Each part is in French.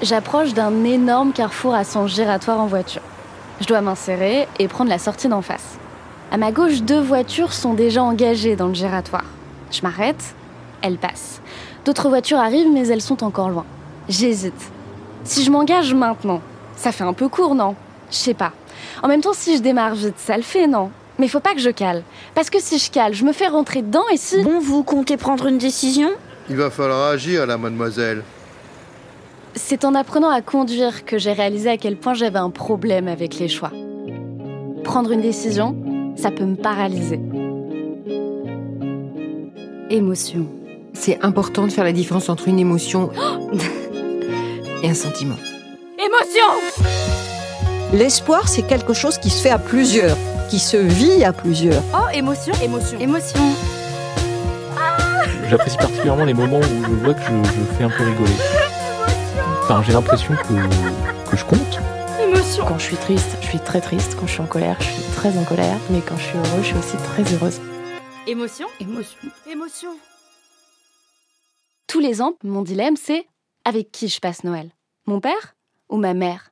J'approche d'un énorme carrefour à sens giratoire en voiture. Je dois m'insérer et prendre la sortie d'en face. À ma gauche, deux voitures sont déjà engagées dans le giratoire. Je m'arrête, elles passent. D'autres voitures arrivent, mais elles sont encore loin. J'hésite. Si je m'engage maintenant, ça fait un peu court, non? Je sais pas. En même temps, si je démarre vite, ça le fait, non? Mais faut pas que je cale. Parce que si je cale, je me fais rentrer dedans et si... Bon, vous comptez prendre une décision? Il va falloir agir, la mademoiselle. C'est en apprenant à conduire que j'ai réalisé à quel point j'avais un problème avec les choix. Prendre une décision, ça peut me paralyser. Émotion. C'est important de faire la différence entre une émotion et un sentiment. Émotion L'espoir, c'est quelque chose qui se fait à plusieurs, qui se vit à plusieurs. Oh, émotion, émotion, émotion. J'apprécie particulièrement les moments où je vois que je, je fais un peu rigoler. Enfin, j'ai l'impression que, que je compte. Émotion. Quand je suis triste, je suis très triste. Quand je suis en colère, je suis très en colère. Mais quand je suis heureuse, je suis aussi très heureuse. Émotion. Émotion. Émotion. Tous les ans, mon dilemme, c'est avec qui je passe Noël? Mon père ou ma mère?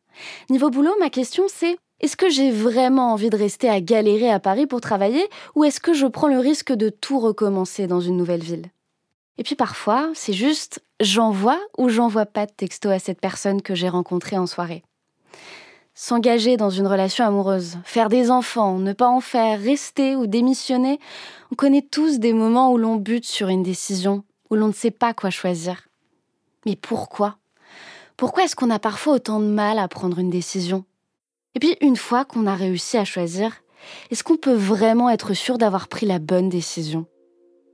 Niveau boulot, ma question, c'est est-ce que j'ai vraiment envie de rester à galérer à Paris pour travailler ou est-ce que je prends le risque de tout recommencer dans une nouvelle ville? Et puis parfois, c'est juste j'envoie ou j'envoie pas de texto à cette personne que j'ai rencontrée en soirée. S'engager dans une relation amoureuse, faire des enfants, ne pas en faire, rester ou démissionner, on connaît tous des moments où l'on bute sur une décision, où l'on ne sait pas quoi choisir. Mais pourquoi? Pourquoi est-ce qu'on a parfois autant de mal à prendre une décision? Et puis une fois qu'on a réussi à choisir, est-ce qu'on peut vraiment être sûr d'avoir pris la bonne décision?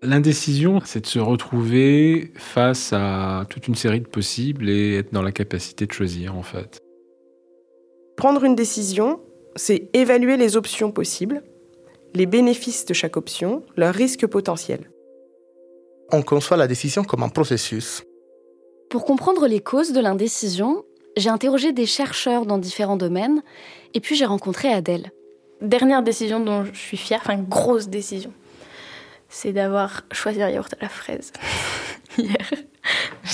L'indécision, c'est de se retrouver face à toute une série de possibles et être dans la capacité de choisir en fait. Prendre une décision, c'est évaluer les options possibles, les bénéfices de chaque option, leurs risques potentiels. On conçoit la décision comme un processus. Pour comprendre les causes de l'indécision, j'ai interrogé des chercheurs dans différents domaines et puis j'ai rencontré Adèle. Dernière décision dont je suis fière, enfin grosse décision, c'est d'avoir choisi un yaourt à la fraise hier.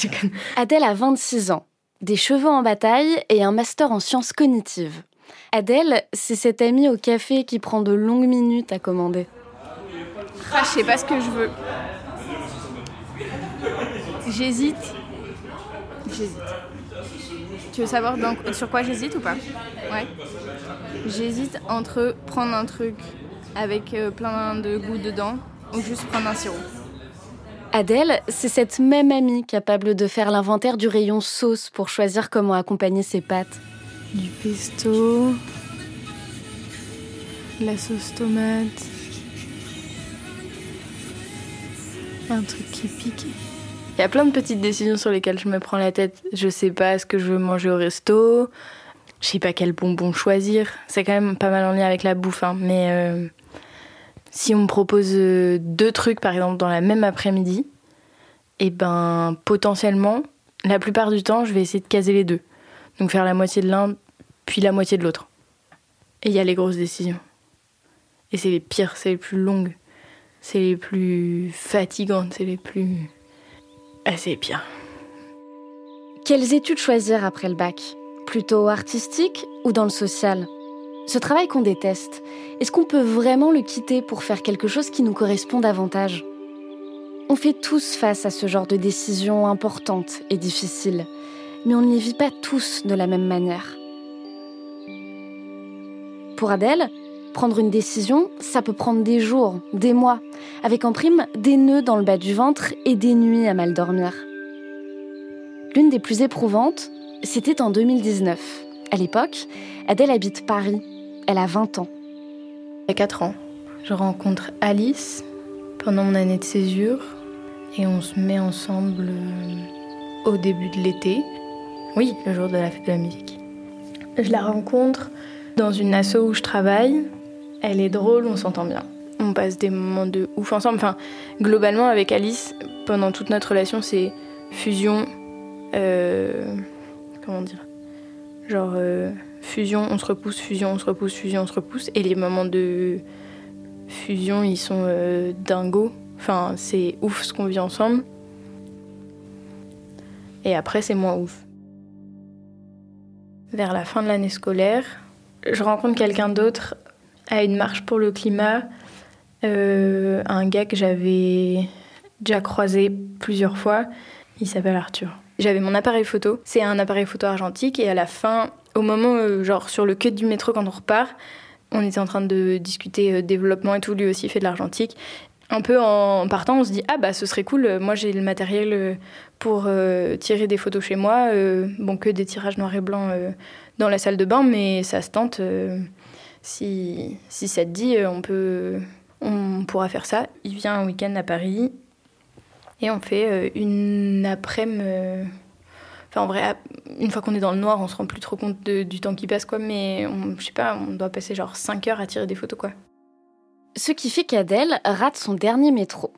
Adèle a 26 ans, des cheveux en bataille et un master en sciences cognitives. Adèle, c'est cette amie au café qui prend de longues minutes à commander. Ah, je sais pas ce que je veux. J'hésite. J'hésite. Tu veux savoir sur quoi j'hésite ou pas? Ouais. J'hésite entre prendre un truc avec euh, plein de goût dedans ou juste prendre un sirop. Adèle, c'est cette même amie capable de faire l'inventaire du rayon sauce pour choisir comment accompagner ses pâtes. Du pesto, la sauce tomate, un truc qui pique. Il y a plein de petites décisions sur lesquelles je me prends la tête. Je sais pas ce que je veux manger au resto, je sais pas quel bonbon choisir. C'est quand même pas mal en lien avec la bouffe, hein. mais euh, si on me propose euh, deux trucs par exemple dans la même après-midi, et ben potentiellement, la plupart du temps, je vais essayer de caser les deux. Donc faire la moitié de l'un, puis la moitié de l'autre. Et il y a les grosses décisions. Et c'est les pires, c'est les plus longues, c'est les plus fatigantes, c'est les plus... Ah, c'est les pires. Quelles études choisir après le bac? Plutôt artistique ou dans le social? Ce travail qu'on déteste, est-ce qu'on peut vraiment le quitter pour faire quelque chose qui nous correspond davantage? On fait tous face à ce genre de décisions importantes et difficiles, mais on n'y vit pas tous de la même manière. Pour Adèle, prendre une décision, ça peut prendre des jours, des mois, avec en prime des nœuds dans le bas du ventre et des nuits à mal dormir. L'une des plus éprouvantes, c'était en 2019. À l'époque, Adèle habite Paris. Elle a 20 ans. Il y a 4 ans, je rencontre Alice pendant mon année de césure et on se met ensemble euh, au début de l'été. Oui, le jour de la fête de la musique. Je la rencontre dans une asso où je travaille. Elle est drôle, on s'entend bien. On passe des moments de ouf ensemble. Enfin, globalement, avec Alice, pendant toute notre relation, c'est fusion. Euh, comment dire Genre, euh, fusion, on se repousse, fusion, on se repousse, fusion, on se repousse. Et les moments de fusion, ils sont euh, dingos. Enfin, c'est ouf ce qu'on vit ensemble. Et après, c'est moins ouf. Vers la fin de l'année scolaire, je rencontre quelqu'un d'autre à une marche pour le climat. Euh, un gars que j'avais déjà croisé plusieurs fois. Il s'appelle Arthur. J'avais mon appareil photo. C'est un appareil photo argentique. Et à la fin, au moment, euh, genre sur le quai du métro quand on repart, on était en train de discuter euh, développement et tout. Lui aussi fait de l'argentique. Un peu en partant, on se dit ah bah ce serait cool. Moi j'ai le matériel pour tirer des photos chez moi. bon que des tirages noir et blanc dans la salle de bain, mais ça se tente. si, si ça te dit, on peut, on pourra faire ça. Il vient un week-end à Paris et on fait une après-midi. Enfin, en vrai, une fois qu'on est dans le noir, on se rend plus trop compte du temps qui passe, quoi. Mais on, je sais pas, on doit passer genre 5 heures à tirer des photos, quoi. Ce qui fait qu'Adèle rate son dernier métro.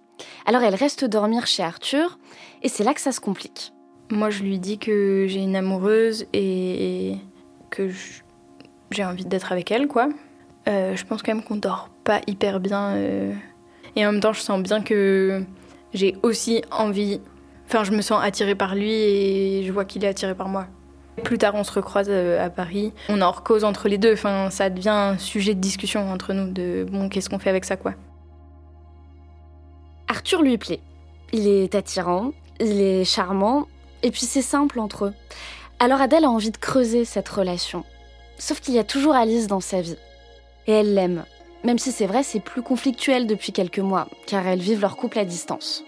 Alors elle reste dormir chez Arthur, et c'est là que ça se complique. Moi, je lui dis que j'ai une amoureuse et que j'ai envie d'être avec elle, quoi. Euh, je pense quand même qu'on dort pas hyper bien. Euh... Et en même temps, je sens bien que j'ai aussi envie. Enfin, je me sens attirée par lui et je vois qu'il est attiré par moi. Plus tard, on se recroise euh, à Paris. On en cause entre les deux. Enfin, ça devient un sujet de discussion entre nous de bon, qu'est-ce qu'on fait avec ça, quoi. Arthur lui plaît. Il est attirant, il est charmant, et puis c'est simple entre eux. Alors Adèle a envie de creuser cette relation. Sauf qu'il y a toujours Alice dans sa vie. Et elle l'aime. Même si c'est vrai, c'est plus conflictuel depuis quelques mois, car elles vivent leur couple à distance.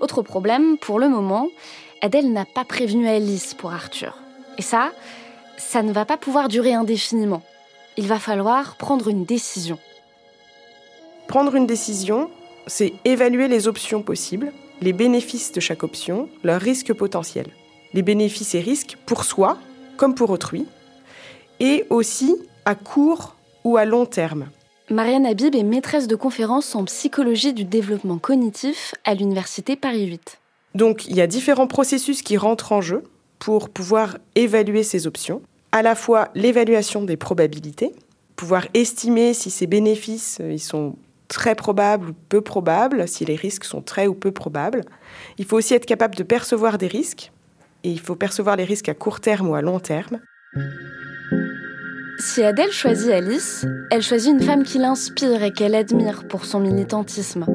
Autre problème, pour le moment, Adèle n'a pas prévenu Alice pour Arthur. Et ça, ça ne va pas pouvoir durer indéfiniment. Il va falloir prendre une décision. Prendre une décision, c'est évaluer les options possibles, les bénéfices de chaque option, leurs risques potentiels. Les bénéfices et risques pour soi comme pour autrui, et aussi à court ou à long terme. Marianne Habib est maîtresse de conférences en psychologie du développement cognitif à l'université Paris 8. Donc il y a différents processus qui rentrent en jeu pour pouvoir évaluer ces options. À la fois l'évaluation des probabilités, pouvoir estimer si ces bénéfices euh, sont très probables ou peu probables, si les risques sont très ou peu probables. Il faut aussi être capable de percevoir des risques, et il faut percevoir les risques à court terme ou à long terme. Si Adèle choisit Alice, elle choisit une femme qui l'inspire et qu'elle admire pour son militantisme.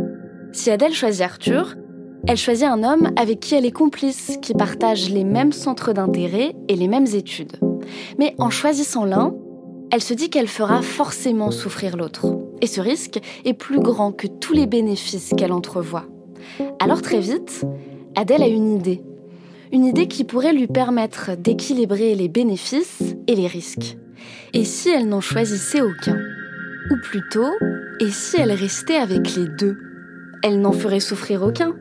Si Adèle choisit Arthur, elle choisit un homme avec qui elle est complice, qui partage les mêmes centres d'intérêt et les mêmes études. Mais en choisissant l'un, elle se dit qu'elle fera forcément souffrir l'autre. Et ce risque est plus grand que tous les bénéfices qu'elle entrevoit. Alors très vite, Adèle a une idée. Une idée qui pourrait lui permettre d'équilibrer les bénéfices et les risques. Et si elle n'en choisissait aucun? Ou plutôt, et si elle restait avec les deux? Elle n'en ferait souffrir aucun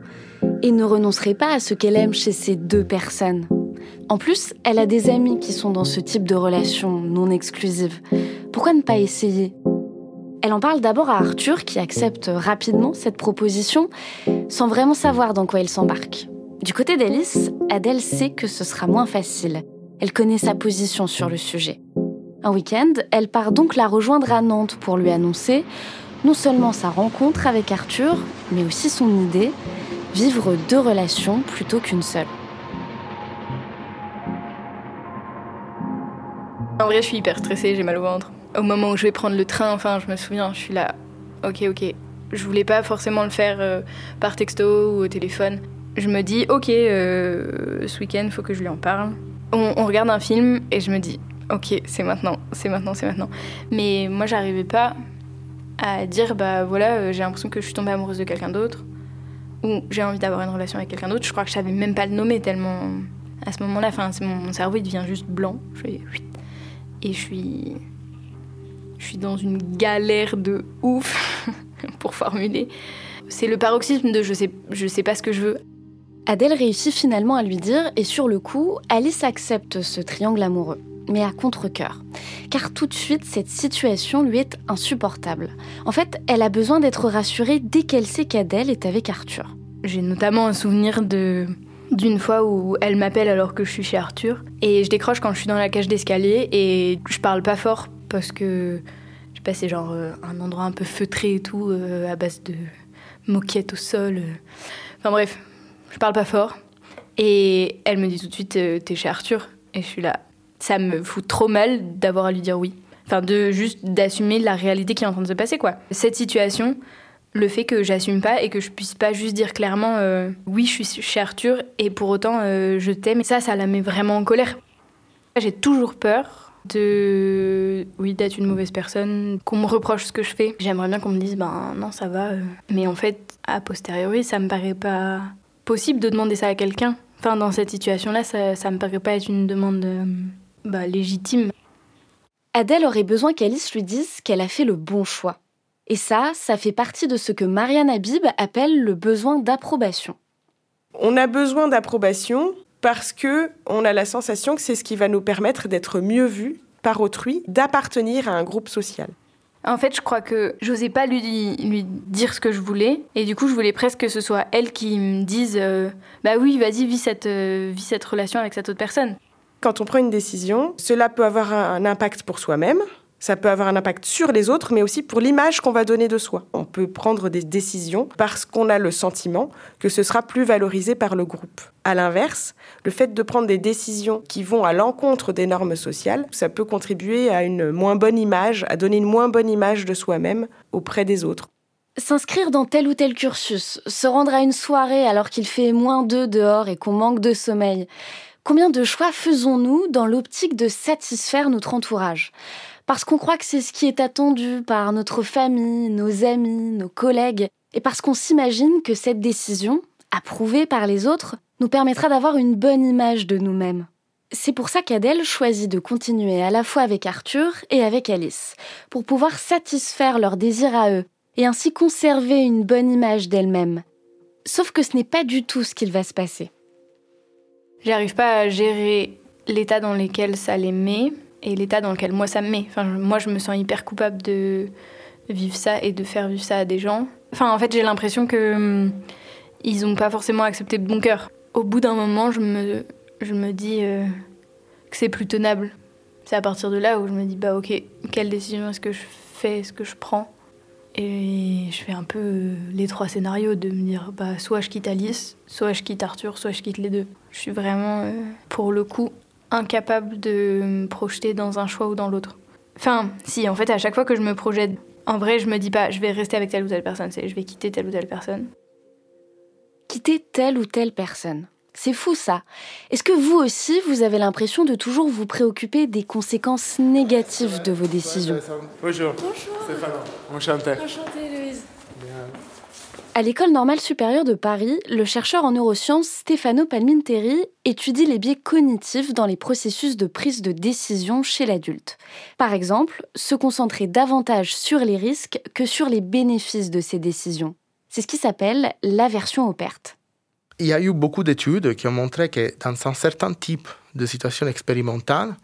et ne renoncerait pas à ce qu'elle aime chez ces deux personnes. En plus, elle a des amis qui sont dans ce type de relation non exclusive. Pourquoi ne pas essayer? Elle en parle d'abord à Arthur qui accepte rapidement cette proposition sans vraiment savoir dans quoi il s'embarque. Du côté d'Alice, Adèle sait que ce sera moins facile. Elle connaît sa position sur le sujet. Un week-end, elle part donc la rejoindre à Nantes pour lui annoncer non seulement sa rencontre avec Arthur, mais aussi son idée, vivre deux relations plutôt qu'une seule. En vrai, je suis hyper stressée, j'ai mal au ventre. Au moment où je vais prendre le train, enfin, je me souviens, je suis là, ok, ok. Je voulais pas forcément le faire euh, par texto ou au téléphone. Je me dis, ok, euh, ce week-end, faut que je lui en parle. On, on regarde un film et je me dis, ok, c'est maintenant, c'est maintenant, c'est maintenant. Mais moi, j'arrivais pas à dire, bah voilà, euh, j'ai l'impression que je suis tombée amoureuse de quelqu'un d'autre ou j'ai envie d'avoir une relation avec quelqu'un d'autre. Je crois que je savais même pas le nommer tellement à ce moment-là, enfin, mon, cerveau il devient juste blanc. Je fais, et je suis, je suis dans une galère de ouf pour formuler. C'est le paroxysme de je sais, je sais pas ce que je veux. Adèle réussit finalement à lui dire, et sur le coup, Alice accepte ce triangle amoureux, mais à contre-coeur. Car tout de suite, cette situation lui est insupportable. En fait, elle a besoin d'être rassurée dès qu'elle sait qu'Adèle est avec Arthur. J'ai notamment un souvenir de d'une fois où elle m'appelle alors que je suis chez Arthur et je décroche quand je suis dans la cage d'escalier et je parle pas fort parce que je sais pas c'est genre euh, un endroit un peu feutré et tout euh, à base de moquettes au sol. euh. Enfin bref, je parle pas fort et elle me dit tout de suite t'es chez Arthur et je suis là. Ça me fout trop mal d'avoir à lui dire oui. Enfin de juste d'assumer la réalité qui est en train de se passer quoi. Cette situation le fait que j'assume pas et que je puisse pas juste dire clairement euh, oui je suis chez Arthur et pour autant euh, je t'aime ça ça la met vraiment en colère j'ai toujours peur de oui d'être une mauvaise personne qu'on me reproche ce que je fais j'aimerais bien qu'on me dise ben non ça va euh. mais en fait a posteriori ça me paraît pas possible de demander ça à quelqu'un enfin dans cette situation là ça, ça me paraît pas être une demande bah, légitime Adèle aurait besoin qu'Alice lui dise qu'elle a fait le bon choix. Et ça, ça fait partie de ce que Marianne Habib appelle le besoin d'approbation. On a besoin d'approbation parce que on a la sensation que c'est ce qui va nous permettre d'être mieux vus par autrui, d'appartenir à un groupe social. En fait, je crois que j'osais pas lui, lui dire ce que je voulais. Et du coup, je voulais presque que ce soit elle qui me dise euh, Bah oui, vas-y, vis cette, euh, vis cette relation avec cette autre personne. Quand on prend une décision, cela peut avoir un, impact pour soi-même, ça peut avoir un impact sur les autres, mais aussi pour l'image qu'on va donner de soi. On peut prendre des décisions parce qu'on a le sentiment que ce sera plus valorisé par le groupe. À l'inverse, le fait de prendre des décisions qui vont à l'encontre des normes sociales, ça peut contribuer à une moins bonne image, à donner une moins bonne image de soi-même auprès des autres. S'inscrire dans tel ou tel cursus, se rendre à une soirée alors qu'il fait moins 2 dehors et qu'on manque de sommeil. Combien de choix faisons-nous dans l'optique de satisfaire notre entourage? Parce qu'on croit que c'est ce qui est attendu par notre famille, nos amis, nos collègues, et parce qu'on s'imagine que cette décision, approuvée par les autres, nous permettra d'avoir une bonne image de nous-mêmes. C'est pour ça qu'Adèle choisit de continuer à la fois avec Arthur et avec Alice, pour pouvoir satisfaire leurs désirs à eux, et ainsi conserver une bonne image d'elle-même. Sauf que ce n'est pas du tout ce qu'il va se passer. J'arrive pas à gérer l'état dans lequel ça les met et l'état dans lequel moi ça me met. Enfin, moi, je me sens hyper coupable de vivre ça et de faire vivre ça à des gens. Enfin, en fait, j'ai l'impression que hum, ils ont pas forcément accepté de bon cœur. Au bout d'un moment, je me, je me dis euh, que c'est plus tenable. C'est à partir de là où je me dis, bah ok, quelle décision est-ce que je fais, est-ce que je prends? Et je fais un peu euh, les trois scénarios de me dire, bah soit je quitte Alice, soit je quitte Arthur, soit je quitte les deux. Je suis vraiment, euh, pour le coup, incapable de me projeter dans un choix ou dans l'autre. Enfin, si, en fait, à chaque fois que je me projette, en vrai, je me dis pas, je vais rester avec telle ou telle personne, c'est je vais quitter telle ou telle personne. Quitter telle ou telle personne. C'est fou ça. Est-ce que vous aussi, vous avez l'impression de toujours vous préoccuper des conséquences négatives de vos décisions? Bonjour. Bonjour. Stéphane. Enchanté. Enchantée, Louise. À l'École normale supérieure de Paris, le chercheur en neurosciences Stefano Palminteri étudie les biais cognitifs dans les processus de prise de décision chez l'adulte. Par exemple, se concentrer davantage sur les risques que sur les bénéfices de ces décisions. C'est ce qui s'appelle l'aversion aux pertes. Il y a eu beaucoup d'études qui ont montré que dans un certain type de situations expérimentales,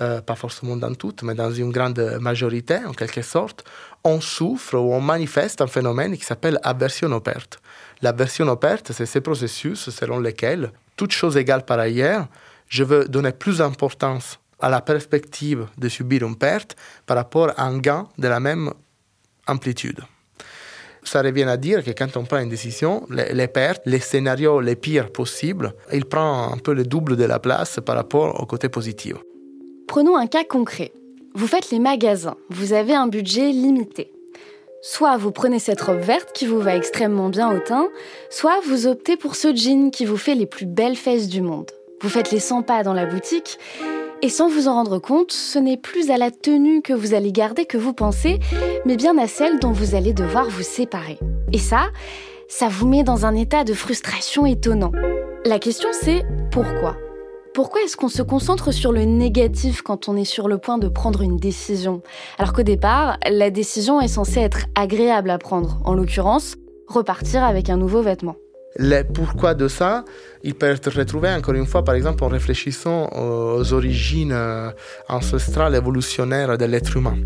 euh, pas forcément dans toutes, mais dans une grande majorité, en quelque sorte, on souffre ou on manifeste un phénomène qui s'appelle aversion aux pertes. L'aversion aux pertes, c'est ce processus selon lequel, toute chose égale par ailleurs, je veux donner plus d'importance à la perspective de subir une perte par rapport à un gain de la même amplitude ça revient à dire que quand on prend une décision, les, les, pertes, les scénarios les pires possibles, il prend un peu le double de la place par rapport au côté positif. Prenons un cas concret. Vous faites les magasins, vous avez un budget limité. Soit vous prenez cette robe verte qui vous va extrêmement bien au teint, soit vous optez pour ce jean qui vous fait les plus belles fesses du monde. Vous faites les 100 pas dans la boutique et sans vous en rendre compte, ce n'est plus à la tenue que vous allez garder que vous pensez, mais bien à celle dont vous allez devoir vous séparer. Et ça, ça vous met dans un état de frustration étonnant. La question c'est pourquoi? Pourquoi est-ce qu'on se concentre sur le négatif quand on est sur le point de prendre une décision? Alors qu'au départ, la décision est censée être agréable à prendre, en l'occurrence, repartir avec un nouveau vêtement. Le pourquoi de ça, il peut être retrouvé encore une fois, par exemple, en réfléchissant aux origines euh, ancestrales évolutionnaires de l'être humain.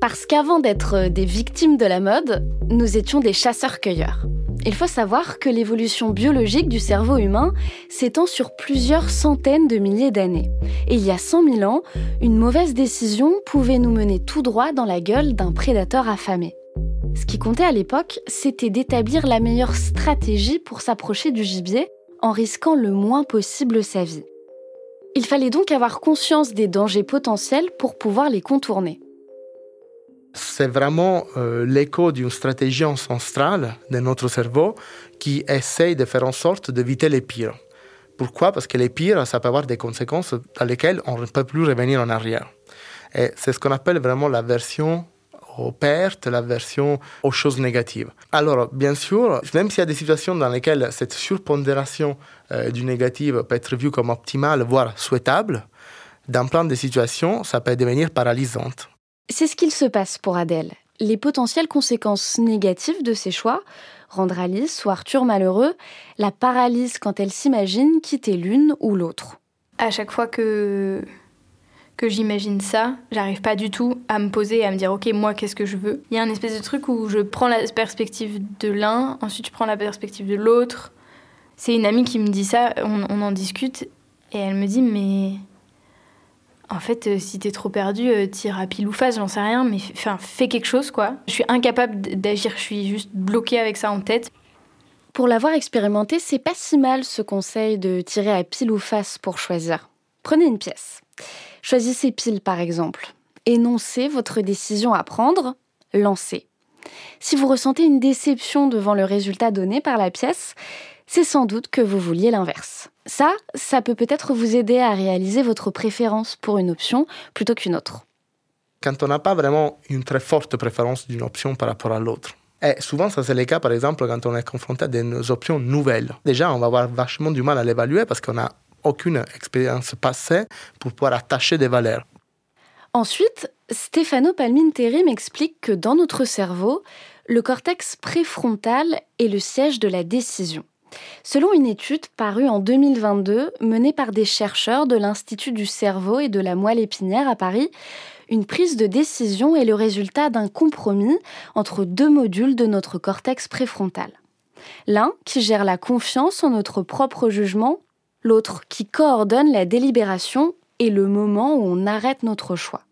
Parce qu'avant d'être des victimes de la mode, nous étions des chasseurs-cueilleurs. Il faut savoir que l'évolution biologique du cerveau humain s'étend sur plusieurs centaines de milliers d'années. Et il y a 100 000 ans, une mauvaise décision pouvait nous mener tout droit dans la gueule d'un prédateur affamé. Ce qui comptait à l'époque, c'était d'établir la meilleure stratégie pour s'approcher du gibier en risquant le moins possible sa vie. Il fallait donc avoir conscience des dangers potentiels pour pouvoir les contourner c'est vraiment euh, l'écho d'une stratégie ancestrale de notre cerveau qui essaye de faire en sorte d'éviter les pires. Pourquoi? Parce que les pires, ça peut avoir des conséquences dans lesquelles on ne peut plus revenir en arrière. Et c'est ce qu'on appelle vraiment la version aux pertes, la version aux choses négatives. Alors, bien sûr, même s'il y a des situations dans lesquelles cette surpondération euh, du négatif peut être vue comme optimale, voire souhaitable, dans plein de situations, ça peut devenir paralysante. C'est ce qu'il se passe pour Adèle. Les potentielles conséquences négatives de ses choix, rendre Alice ou Arthur malheureux, la paralysent quand elle s'imagine quitter l'une ou l'autre. À chaque fois que que j'imagine ça, j'arrive pas du tout à me poser et à me dire ok moi qu'est-ce que je veux? Il y a un espèce de truc où je prends la perspective de l'un, ensuite je prends la perspective de l'autre. C'est une amie qui me dit ça, on, en discute et elle me dit mais en fait, euh, si t'es trop perdu, euh, tire à pile ou face, j'en sais rien, mais enfin, fais quelque chose, quoi. Je suis incapable d'agir, je suis juste bloquée avec ça en tête. Pour l'avoir expérimenté, c'est pas si mal ce conseil de tirer à pile ou face pour choisir. Prenez une pièce. Choisissez pile, par exemple. Énoncez votre décision à prendre, lancez. Si vous ressentez une déception devant le résultat donné par la pièce, c'est sans doute que vous vouliez l'inverse. Ça, ça peut peut-être vous aider à réaliser votre préférence pour une option plutôt qu'une autre. Quand on n'a pas vraiment une très forte préférence d'une option par rapport à l'autre, et souvent, ça c'est le cas, par exemple, quand on est confronté à des options nouvelles. Déjà, on va avoir vachement du mal à l'évaluer parce qu'on n'a aucune expérience passée pour pouvoir attacher des valeurs. Ensuite, Stefano Palminteri m'explique que dans notre cerveau, le cortex préfrontal est le siège de la décision. Selon une étude parue en 2022 menée par des chercheurs de l'Institut du cerveau et de la moelle épinière à Paris, une prise de décision est le résultat d'un compromis entre deux modules de notre cortex préfrontal. L'un qui gère la confiance en notre propre jugement, l'autre qui coordonne la délibération et le moment où on arrête notre choix.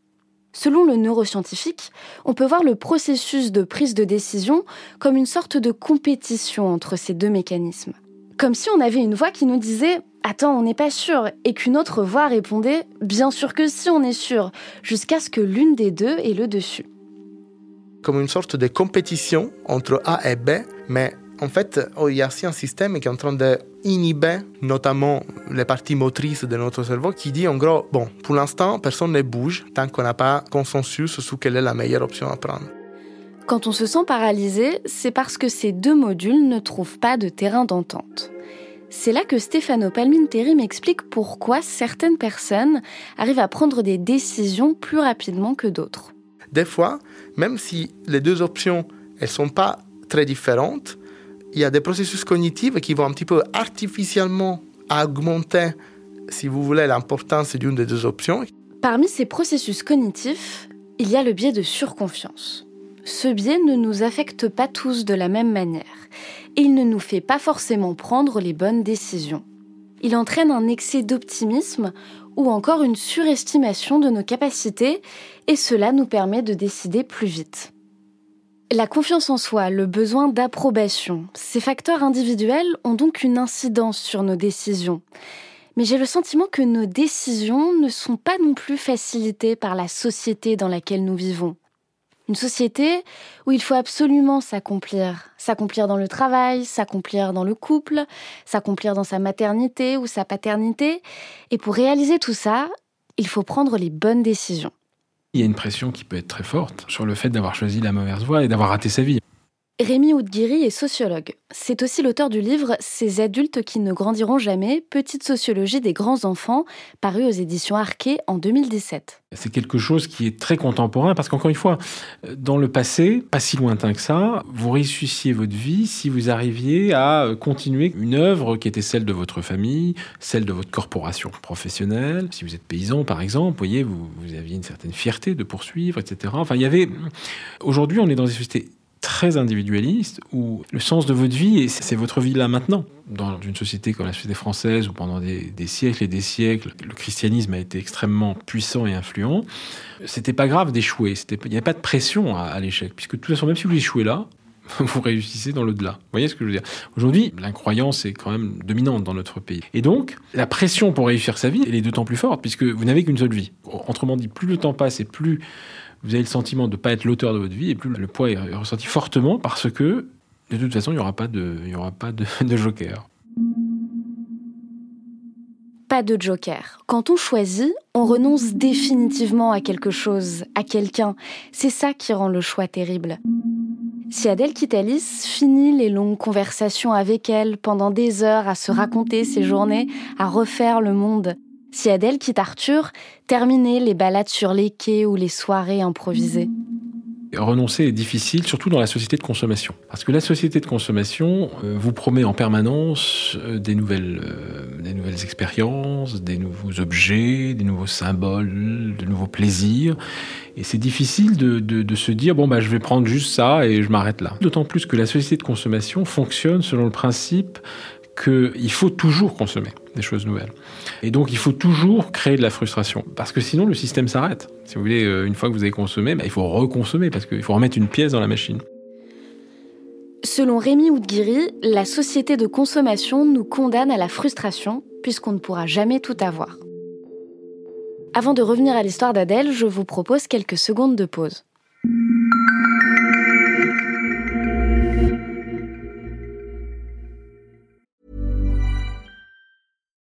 Selon le neuroscientifique, on peut voir le processus de prise de décision comme une sorte de compétition entre ces deux mécanismes. Comme si on avait une voix qui nous disait Attends, on n'est pas sûr, et qu'une autre voix répondait Bien sûr que si, on est sûr, jusqu'à ce que l'une des deux ait le dessus. Comme une sorte de compétition entre A et B, mais en fait, oh, il y a aussi un système qui est en train d'inhiber notamment les parties motrices de notre cerveau qui dit en gros, bon, pour l'instant, personne ne bouge tant qu'on n'a pas consensus sur quelle est la meilleure option à prendre. Quand on se sent paralysé, c'est parce que ces deux modules ne trouvent pas de terrain d'entente. C'est là que Stefano Palminteri m'explique pourquoi certaines personnes arrivent à prendre des décisions plus rapidement que d'autres. Des fois, même si les deux options elles sont pas très différentes, il y a des processus cognitifs qui vont un petit peu artificiellement augmenter, si vous voulez, l'importance d'une des deux options. Parmi ces processus cognitifs, il y a le biais de surconfiance. Ce biais ne nous affecte pas tous de la même manière et il ne nous fait pas forcément prendre les bonnes décisions. Il entraîne un excès d'optimisme ou encore une surestimation de nos capacités et cela nous permet de décider plus vite. La confiance en soi, le besoin d'approbation, ces facteurs individuels ont donc une incidence sur nos décisions. Mais j'ai le sentiment que nos décisions ne sont pas non plus facilitées par la société dans laquelle nous vivons. Une société où il faut absolument s'accomplir. S'accomplir dans le travail, s'accomplir dans le couple, s'accomplir dans sa maternité ou sa paternité. Et pour réaliser tout ça, il faut prendre les bonnes décisions. Il y a une pression qui peut être très forte sur le fait d'avoir choisi la mauvaise voie et d'avoir raté sa vie. Rémi Oudguiri est sociologue. C'est aussi l'auteur du livre Ces adultes qui ne grandiront jamais, petite sociologie des grands enfants, paru aux éditions Arquet en 2017. C'est quelque chose qui est très contemporain parce qu'encore une fois, dans le passé, pas si lointain que ça, vous réussissiez votre vie si vous arriviez à continuer une œuvre qui était celle de votre famille, celle de votre corporation professionnelle. Si vous êtes paysan, par exemple, vous voyez, vous, vous aviez une certaine fierté de poursuivre, etc. Enfin, il y avait. Aujourd'hui, on est dans des sociétés très individualiste où le sens de votre vie, c'est votre vie là maintenant. Dans une société comme la société française où pendant des, siècles et des siècles, le christianisme a été extrêmement puissant et influent, c'était pas grave d'échouer. Il n'y avait pas de pression à, l'échec, puisque de toute façon, même si vous échouez là, vous réussissez dans l'au-delà. Vous voyez ce que je veux dire? Aujourd'hui, l'incroyance est quand même dominante dans notre pays. Et donc, la pression pour réussir sa vie, elle est d'autant plus forte, puisque vous n'avez qu'une seule vie. Autrement dit, plus le temps passe et plus vous avez le sentiment de ne pas être l'auteur de votre vie, et plus le poids est ressenti fortement parce que, de toute façon, il n'y aura pas de, aura pas de, joker. Pas de joker. Quand on choisit, on renonce définitivement à quelque chose, à quelqu'un. C'est ça qui rend le choix terrible. Si Adèle Alice, finit les longues conversations avec elle pendant des heures à se raconter ses journées, à refaire le monde. Si Adèle quitte Arthur, terminer les balades sur les quais ou les soirées improvisées. Renoncer est difficile, surtout dans la société de consommation. Parce que la société de consommation euh, vous promet en permanence euh, des, nouvelles, euh, des nouvelles expériences, des nouveaux objets, des nouveaux symboles, de nouveaux plaisirs. Et c'est difficile de, se dire, bon, bah, je vais prendre juste ça et je m'arrête là. D'autant plus que la société de consommation fonctionne selon le principe qu'il faut toujours consommer des choses nouvelles. Et donc, il faut toujours créer de la frustration. Parce que sinon, le système s'arrête. Si vous voulez, euh, une fois que vous avez consommé, bah, il faut reconsommer parce qu'il faut remettre une pièce dans la machine. Selon Rémi Oudguiri, la société de consommation nous condamne à la frustration puisqu'on ne pourra jamais tout avoir. Avant de revenir à l'histoire d'Adèle, je vous propose quelques secondes de pause.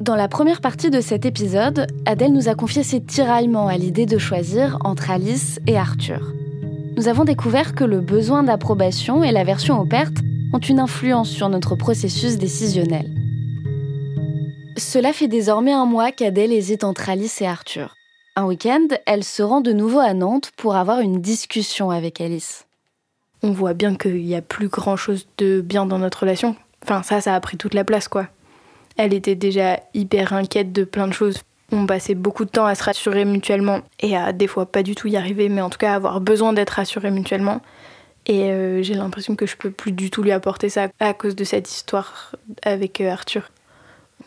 Dans la première partie de cet épisode, Adèle nous a confié ses tiraillements à l'idée de choisir entre Alice et Arthur. Nous avons découvert que le besoin d'approbation et l'aversion aux pertes ont une influence sur notre processus décisionnel. Cela fait désormais un mois qu'Adèle hésite entre Alice et Arthur. Un week-end, elle se rend de nouveau à Nantes pour avoir une discussion avec Alice. On voit bien qu'il n'y a plus grand-chose de bien dans notre relation. Enfin, ça, ça a pris toute la place, quoi. Elle était déjà hyper inquiète de plein de choses. On passait beaucoup de temps à se rassurer mutuellement et à des fois pas du tout y arriver, mais en tout cas avoir besoin d'être rassurés mutuellement. Et euh, j'ai l'impression que je peux plus du tout lui apporter ça à cause de cette histoire avec euh, Arthur.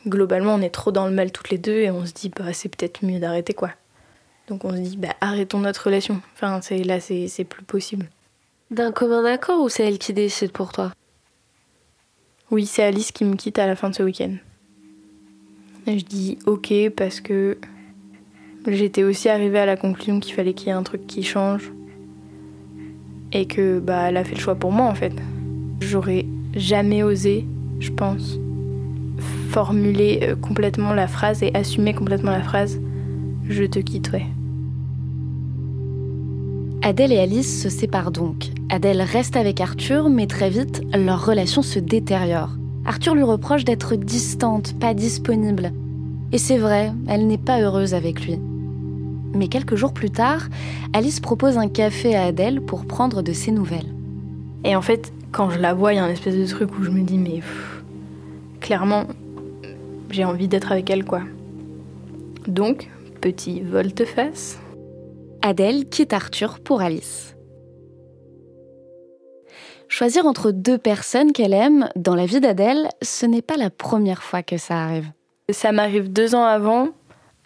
Globalement, on est trop dans le mal toutes les deux et on se dit bah c'est peut-être mieux d'arrêter quoi. Donc on se dit, bah, arrêtons notre relation. Enfin, c'est, là, c'est, c'est plus possible. D'un commun accord ou c'est elle qui décide pour toi? Oui, c'est Alice qui me quitte à la fin de ce week-end. je dis ok parce que j'étais aussi arrivée à la conclusion qu'il fallait qu'il y ait un truc qui change. Et que bah elle a fait le choix pour moi en fait. J'aurais jamais osé, je pense, formuler euh, complètement la phrase et assumer complètement la phrase je te quitterai. Adèle et Alice se séparent donc. Adèle reste avec Arthur, mais très vite, leur relation se détériore. Arthur lui reproche d'être distante, pas disponible. Et c'est vrai, elle n'est pas heureuse avec lui. Mais quelques jours plus tard, Alice propose un café à Adèle pour prendre de ses nouvelles. Et en fait, quand je la vois, il y a un espèce de truc où je me dis, mais clairement, j'ai envie d'être avec elle, quoi. Donc, petit volte-face. Adèle quitte Arthur pour Alice. Choisir entre deux personnes qu'elle aime dans la vie d'Adèle, ce n'est pas la première fois que ça arrive. Ça m'arrive deux ans avant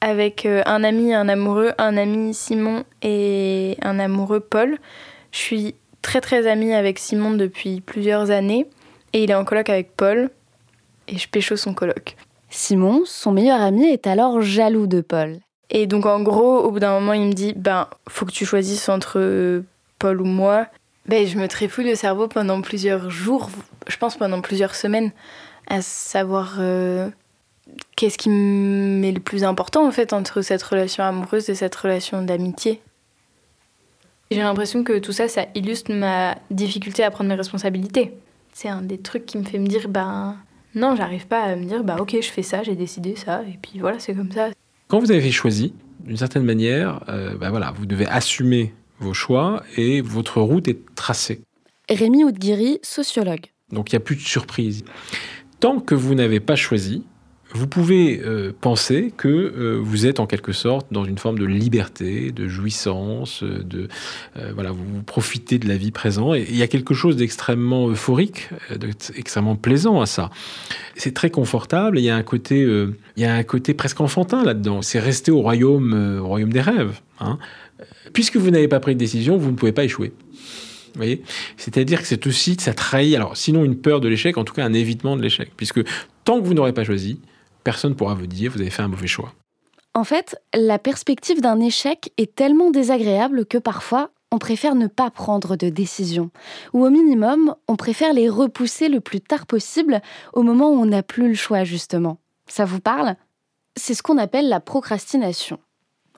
avec euh, un ami un amoureux, un ami Simon et un amoureux Paul. Je suis très très amie avec Simon depuis plusieurs années et il est en coloc avec Paul et je pécho son coloc. Simon, son meilleur ami, est alors jaloux de Paul. Et donc en gros, au bout d'un moment, il me dit ben faut que tu choisisses entre Paul ou moi. Ben, je me trifouille le cerveau pendant plusieurs jours, je pense pendant plusieurs semaines, à savoir euh, qu'est-ce qui m'est le plus important en fait entre cette relation amoureuse et cette relation d'amitié. J'ai l'impression que tout ça, ça illustre ma difficulté à prendre mes responsabilités. C'est un des trucs qui me fait me dire, ben non, j'arrive pas à me dire, bah ok, je fais ça, j'ai décidé ça, et puis voilà, c'est comme ça. Quand vous avez choisi, d'une certaine manière, euh, bah voilà, vous devez assumer vos choix et votre route est tracée. Rémi Oudguiri, sociologue. Donc il n'y a plus de surprise. Tant que vous n'avez pas choisi, vous pouvez euh, penser que euh, vous êtes en quelque sorte dans une forme de liberté, de jouissance, euh, de voilà, vous, profitez de la vie présente. Il y a quelque chose d'extrêmement euphorique, d'extrêmement plaisant à ça. C'est très confortable. Il y a un côté, il y a un côté presque enfantin là-dedans. C'est rester au royaume, au royaume des rêves. Hein. Puisque vous n'avez pas pris de décision, vous ne pouvez pas échouer. C'est-à-dire que c'est aussi, ça trahit, alors sinon une peur de l'échec, en tout cas un évitement de l'échec. Puisque tant que vous n'aurez pas choisi, personne ne pourra vous dire vous avez fait un mauvais choix. En fait, la perspective d'un échec est tellement désagréable que parfois, on préfère ne pas prendre de décision. Ou au minimum, on préfère les repousser le plus tard possible au moment où on n'a plus le choix, justement. Ça vous parle? C'est ce qu'on appelle la procrastination.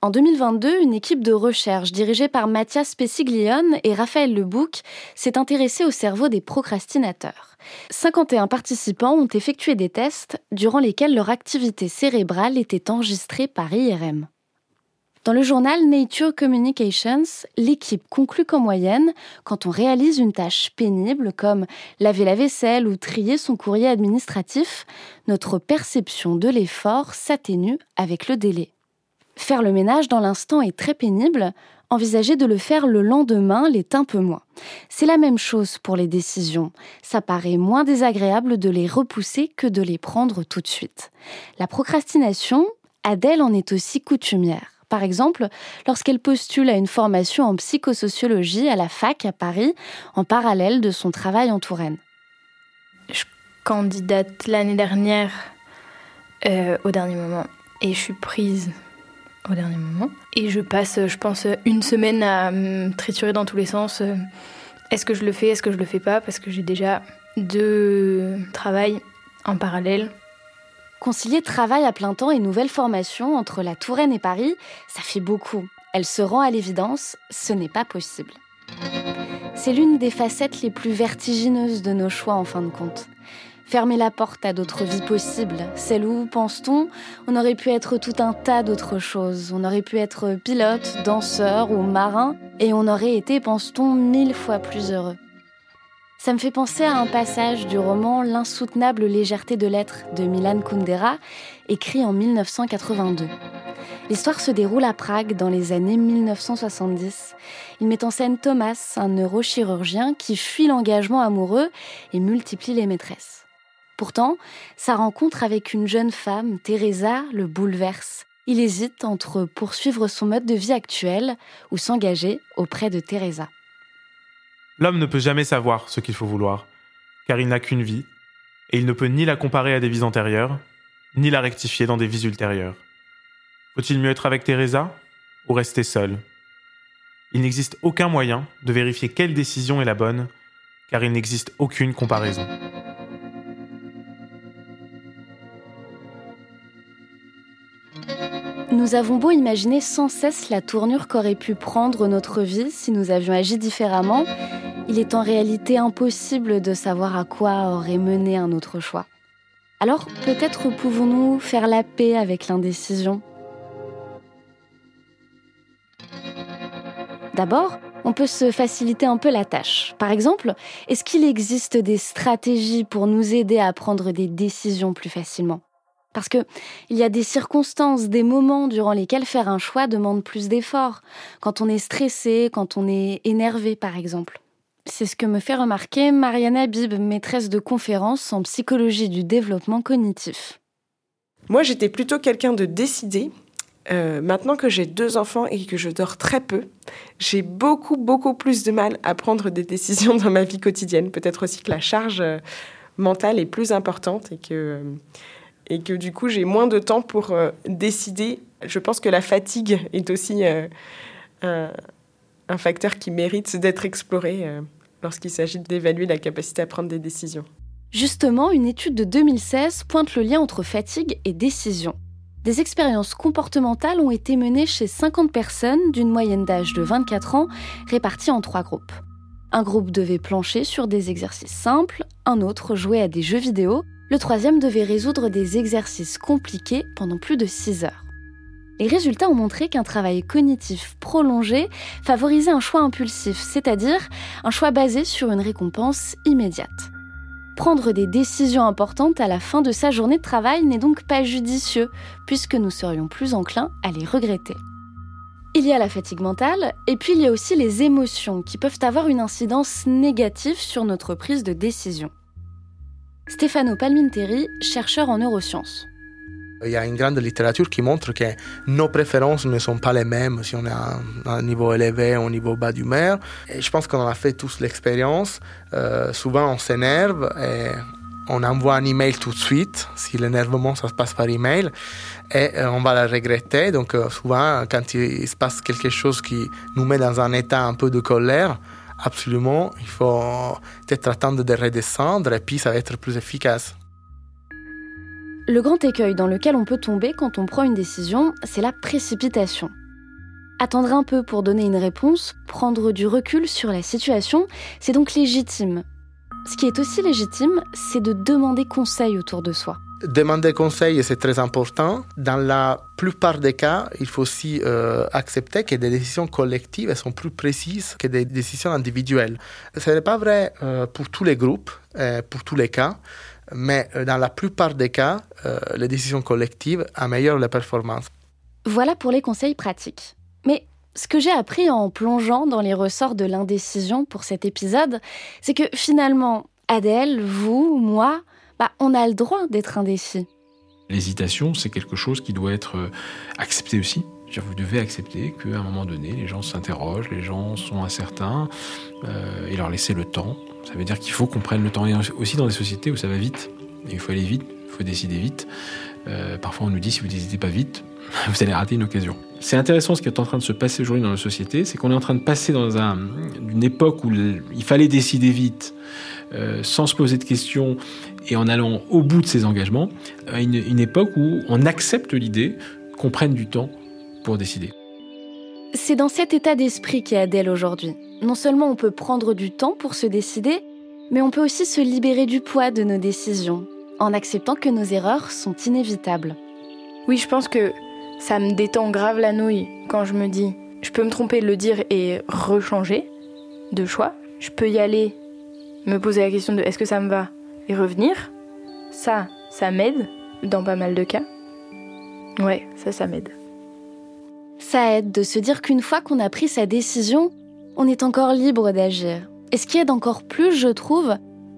En 2022, une équipe de recherche dirigée par Mathias Pessiglione et Raphaël Lebouc s'est intéressée au cerveau des procrastinateurs. 51 participants ont effectué des tests durant lesquels leur activité cérébrale était enregistrée par IRM. Dans le journal Nature Communications, l'équipe conclut qu'en moyenne, quand on réalise une tâche pénible comme laver la vaisselle ou trier son courrier administratif, notre perception de l'effort s'atténue avec le délai. Faire le ménage dans l'instant est très pénible, envisager de le faire le lendemain l'est un peu moins. C'est la même chose pour les décisions. Ça paraît moins désagréable de les repousser que de les prendre tout de suite. La procrastination, Adèle en est aussi coutumière. Par exemple, lorsqu'elle postule à une formation en psychosociologie à la fac à Paris, en parallèle de son travail en Touraine. Je candidate l'année dernière euh, au dernier moment et je suis prise au dernier moment. Et je passe, je pense, une semaine à me triturer dans tous les sens. Est-ce que je le fais, est-ce que je le fais pas? Parce que j'ai déjà deux travails en parallèle. Concilier travail à plein temps et nouvelle formation entre la Touraine et Paris, ça fait beaucoup. Elle se rend à l'évidence, ce n'est pas possible. C'est l'une des facettes les plus vertigineuses de nos choix en fin de compte fermer la porte à d'autres vies possibles, celles où, pense-t-on, on aurait pu être tout un tas d'autres choses. On aurait pu être pilote, danseur ou marin, et on aurait été, pense-t-on, mille fois plus heureux. Ça me fait penser à un passage du roman L'insoutenable légèreté de l'être de Milan Kundera, écrit en 1982. L'histoire se déroule à Prague dans les années 1970. Il met en scène Thomas, un neurochirurgien qui fuit l'engagement amoureux et multiplie les maîtresses. Pourtant, sa rencontre avec une jeune femme, Teresa, le bouleverse. Il hésite entre poursuivre son mode de vie actuel ou s'engager auprès de Teresa. L'homme ne peut jamais savoir ce qu'il faut vouloir, car il n'a qu'une vie, et il ne peut ni la comparer à des vies antérieures, ni la rectifier dans des vies ultérieures. Faut-il mieux être avec Teresa ou rester seul? Il n'existe aucun moyen de vérifier quelle décision est la bonne, car il n'existe aucune comparaison. Nous avons beau imaginer sans cesse la tournure qu'aurait pu prendre notre vie si nous avions agi différemment, il est en réalité impossible de savoir à quoi aurait mené un autre choix. Alors peut-être pouvons-nous faire la paix avec l'indécision? D'abord, on peut se faciliter un peu la tâche. Par exemple, est-ce qu'il existe des stratégies pour nous aider à prendre des décisions plus facilement? Parce que il y a des circonstances, des moments durant lesquels faire un choix demande plus d'efforts. Quand on est stressé, quand on est énervé, par exemple. C'est ce que me fait remarquer Marianne Habib, maîtresse de conférences en psychologie du développement cognitif. Moi, j'étais plutôt quelqu'un de décidé euh, maintenant que j'ai deux enfants et que je dors très peu, j'ai beaucoup, beaucoup plus de mal à prendre des décisions dans ma vie quotidienne. Peut-être aussi que la charge euh, mentale est plus importante et que, euh, et que du coup, j'ai moins de temps pour décider. Je pense que la fatigue est aussi un, un, facteur qui mérite d'être exploré lorsqu'il s'agit d'évaluer la capacité à prendre des décisions. Justement, une étude de 2016 pointe le lien entre fatigue et décision. Des expériences comportementales ont été menées chez 50 personnes d'une moyenne d'âge de 24 ans, réparties en trois groupes. Un groupe devait plancher sur des exercices simples, un autre jouer à des jeux vidéo, le troisième devait résoudre des exercices compliqués pendant plus de 6 heures. Les résultats ont montré qu'un travail cognitif prolongé favorisait un choix impulsif, c'est-à-dire un choix basé sur une récompense immédiate. Prendre des décisions importantes à la fin de sa journée de travail n'est donc pas judicieux, puisque nous serions plus enclins à les regretter. Il y a la fatigue mentale, et puis il y a aussi les émotions qui peuvent avoir une incidence négative sur notre prise de décision. Stefano Palminteri, chercheur en neurosciences. Il y a une grande littérature qui montre que nos préférences ne sont pas les mêmes si on est à un niveau élevé ou au niveau bas. Et je pense qu'on a fait tous l'expérience. Euh, souvent, on s'énerve et on envoie un email tout de suite. Si l'énervement, ça se passe par email. Et euh, on va le regretter. Donc, euh, souvent, quand il, se passe quelque chose qui nous met dans un état un peu de colère, absolument, il faut peut-être attendre de redescendre et puis ça va être plus efficace. Le grand écueil dans lequel on peut tomber quand on prend une décision, c'est la précipitation. Attendre un peu pour donner une réponse, prendre du recul sur la situation, c'est donc légitime. Ce qui est aussi légitime, c'est de demander conseil autour de soi. Demander conseil, c'est très important. Dans la plupart des cas, il faut aussi euh, accepter que des décisions collectives sont plus précises que des décisions individuelles. Ce n'est pas vrai euh, pour tous les groupes, euh, pour tous les cas mais dans la plupart des cas, les décisions collectives améliorent la performance. Voilà pour les conseils pratiques. Mais ce que j'ai appris en plongeant dans les ressorts de l'indécision pour cet épisode, c'est que finalement, Adèle, vous, moi, bah, on a le droit d'être indécis. L'hésitation, c'est quelque chose qui doit être euh, accepté aussi. Vous devez accepter qu'à un moment donné, les gens s'interrogent, les gens sont incertains, et leur laisser le temps ça veut dire qu'il faut qu'on prenne le temps. Et aussi dans des sociétés où ça va vite, il faut aller vite, il faut décider vite. Euh, parfois on nous dit si vous ne décidez pas vite, vous allez rater une occasion. C'est intéressant ce qui est en train de se passer aujourd'hui dans nos sociétés, c'est qu'on est en train de passer dans une époque où il fallait décider vite, euh, sans se poser de questions et en allant au bout de ses engagements, à une, une époque où on accepte l'idée qu'on prenne du temps pour décider. C'est dans cet état d'esprit qu'est Adèle aujourd'hui. Non seulement on peut prendre du temps pour se décider, mais on peut aussi se libérer du poids de nos décisions, en acceptant que nos erreurs sont inévitables. Oui, je pense que ça me détend grave la nouille quand je me dis, je peux me tromper, le dire et rechanger de choix. Je peux y aller, me poser la question de est-ce que ça me va et revenir. Ça, ça m'aide dans pas mal de cas. Ouais, ça, ça m'aide. Ça aide de se dire qu'une fois qu'on a pris sa décision, on est encore libre d'agir. Et ce qui aide encore plus, je trouve,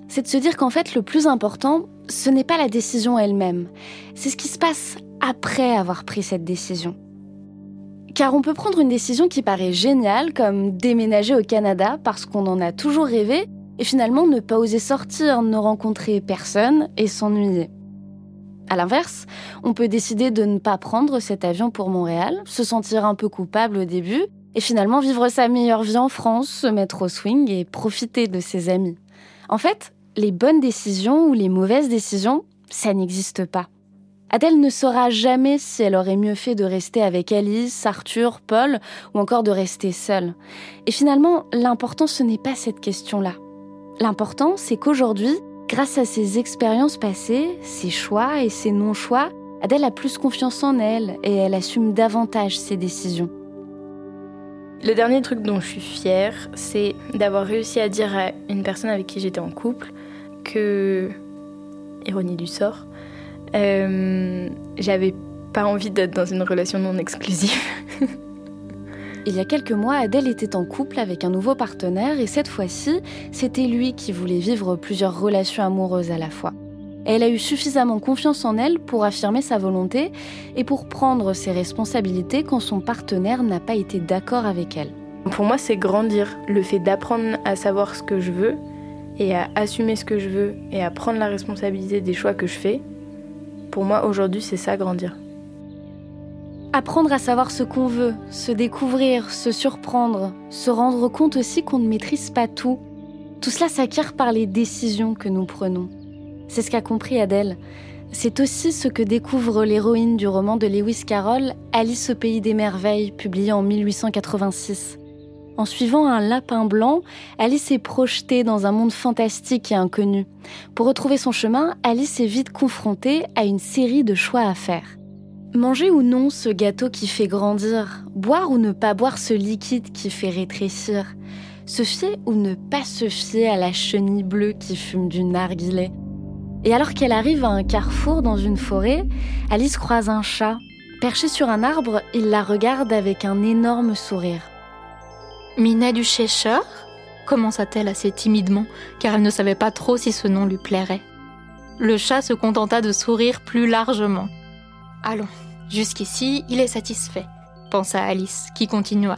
c'est de se dire qu'en fait, le plus important, ce n'est pas la décision elle-même, c'est ce qui se passe après avoir pris cette décision. Car on peut prendre une décision qui paraît géniale, comme déménager au Canada parce qu'on en a toujours rêvé, et finalement ne pas oser sortir, ne rencontrer personne et s'ennuyer. À l'inverse, on peut décider de ne pas prendre cet avion pour Montréal, se sentir un peu coupable au début, et finalement vivre sa meilleure vie en France, se mettre au swing et profiter de ses amis. En fait, les bonnes décisions ou les mauvaises décisions, ça n'existe pas. Adèle ne saura jamais si elle aurait mieux fait de rester avec Alice, Arthur, Paul ou encore de rester seule. Et finalement, l'important ce n'est pas cette question-là. L'important, c'est qu'aujourd'hui, Grâce à ses expériences passées, ses choix et ses non-choix, Adèle a plus confiance en elle et elle assume davantage ses décisions. Le dernier truc dont je suis fière, c'est d'avoir réussi à dire à une personne avec qui j'étais en couple que, ironie du sort, euh, j'avais pas envie d'être dans une relation non exclusive. Il y a quelques mois, Adèle était en couple avec un nouveau partenaire et cette fois-ci, c'était lui qui voulait vivre plusieurs relations amoureuses à la fois. Elle a eu suffisamment confiance en elle pour affirmer sa volonté et pour prendre ses responsabilités quand son partenaire n'a pas été d'accord avec elle. Pour moi, c'est grandir. Le fait d'apprendre à savoir ce que je veux et à assumer ce que je veux et à prendre la responsabilité des choix que je fais. Pour moi, aujourd'hui, c'est ça, grandir. Apprendre à savoir ce qu'on veut, se découvrir, se surprendre, se rendre compte aussi qu'on ne maîtrise pas tout. Tout cela s'acquiert par les décisions que nous prenons. C'est ce qu'a compris Adèle. C'est aussi ce que découvre l'héroïne du roman de Lewis Carroll, Alice au pays des merveilles, publié en 1886. En suivant un lapin blanc, Alice est projetée dans un monde fantastique et inconnu. Pour retrouver son chemin, Alice est vite confrontée à une série de choix à faire. Manger ou non ce gâteau qui fait grandir Boire ou ne pas boire ce liquide qui fait rétrécir Se fier ou ne pas se fier à la chenille bleue qui fume du narguilé et alors qu'elle arrive à un carrefour dans une forêt, Alice croise un chat. Perché sur un arbre, il la regarde avec un énorme sourire. Mina du Cheshire commença-t-elle assez timidement, car elle ne savait pas trop si ce nom lui plairait. Le chat se contenta de sourire plus largement. Allons, jusqu'ici, il est satisfait, pensa Alice, qui continua.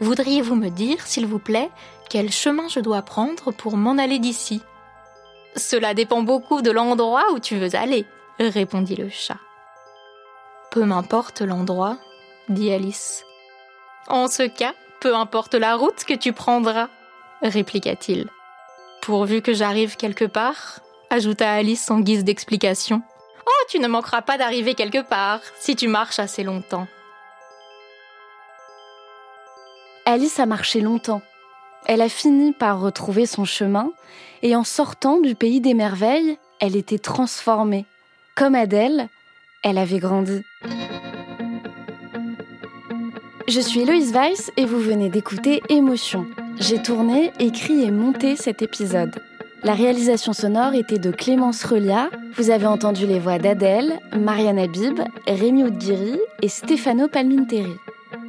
Voudriez-vous me dire, s'il vous plaît, quel chemin je dois prendre pour m'en aller d'ici cela dépend beaucoup de l'endroit où tu veux aller, répondit le chat. Peu m'importe l'endroit, dit Alice. En ce cas, peu importe la route que tu prendras, répliqua-t-il. Pourvu que j'arrive quelque part, ajouta Alice en guise d'explication. Oh, tu ne manqueras pas d'arriver quelque part si tu marches assez longtemps. Alice a marché longtemps. Elle a fini par retrouver son chemin et en sortant du pays des merveilles, elle était transformée. Comme Adèle, elle avait grandi. Je suis Loïs Weiss et vous venez d'écouter Émotion. J'ai tourné, écrit et monté cet épisode. La réalisation sonore était de Clémence Relia. Vous avez entendu les voix d'Adèle, Marianne Habib, Rémi Oudguiri et Stefano Palminteri.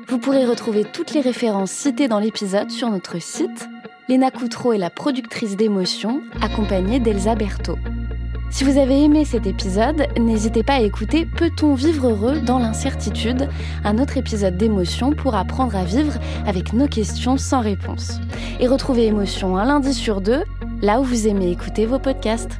Vous pourrez retrouver toutes les références citées dans l'épisode sur notre site Léna Coutreau est la productrice d'émotions, accompagnée d'Elsa Berthaud. Si vous avez aimé cet épisode, n'hésitez pas à écouter Peut-on vivre heureux dans l'incertitude un autre épisode d'émotion pour apprendre à vivre avec nos questions sans réponse. Et retrouvez émotion un lundi sur deux, là où vous aimez écouter vos podcasts.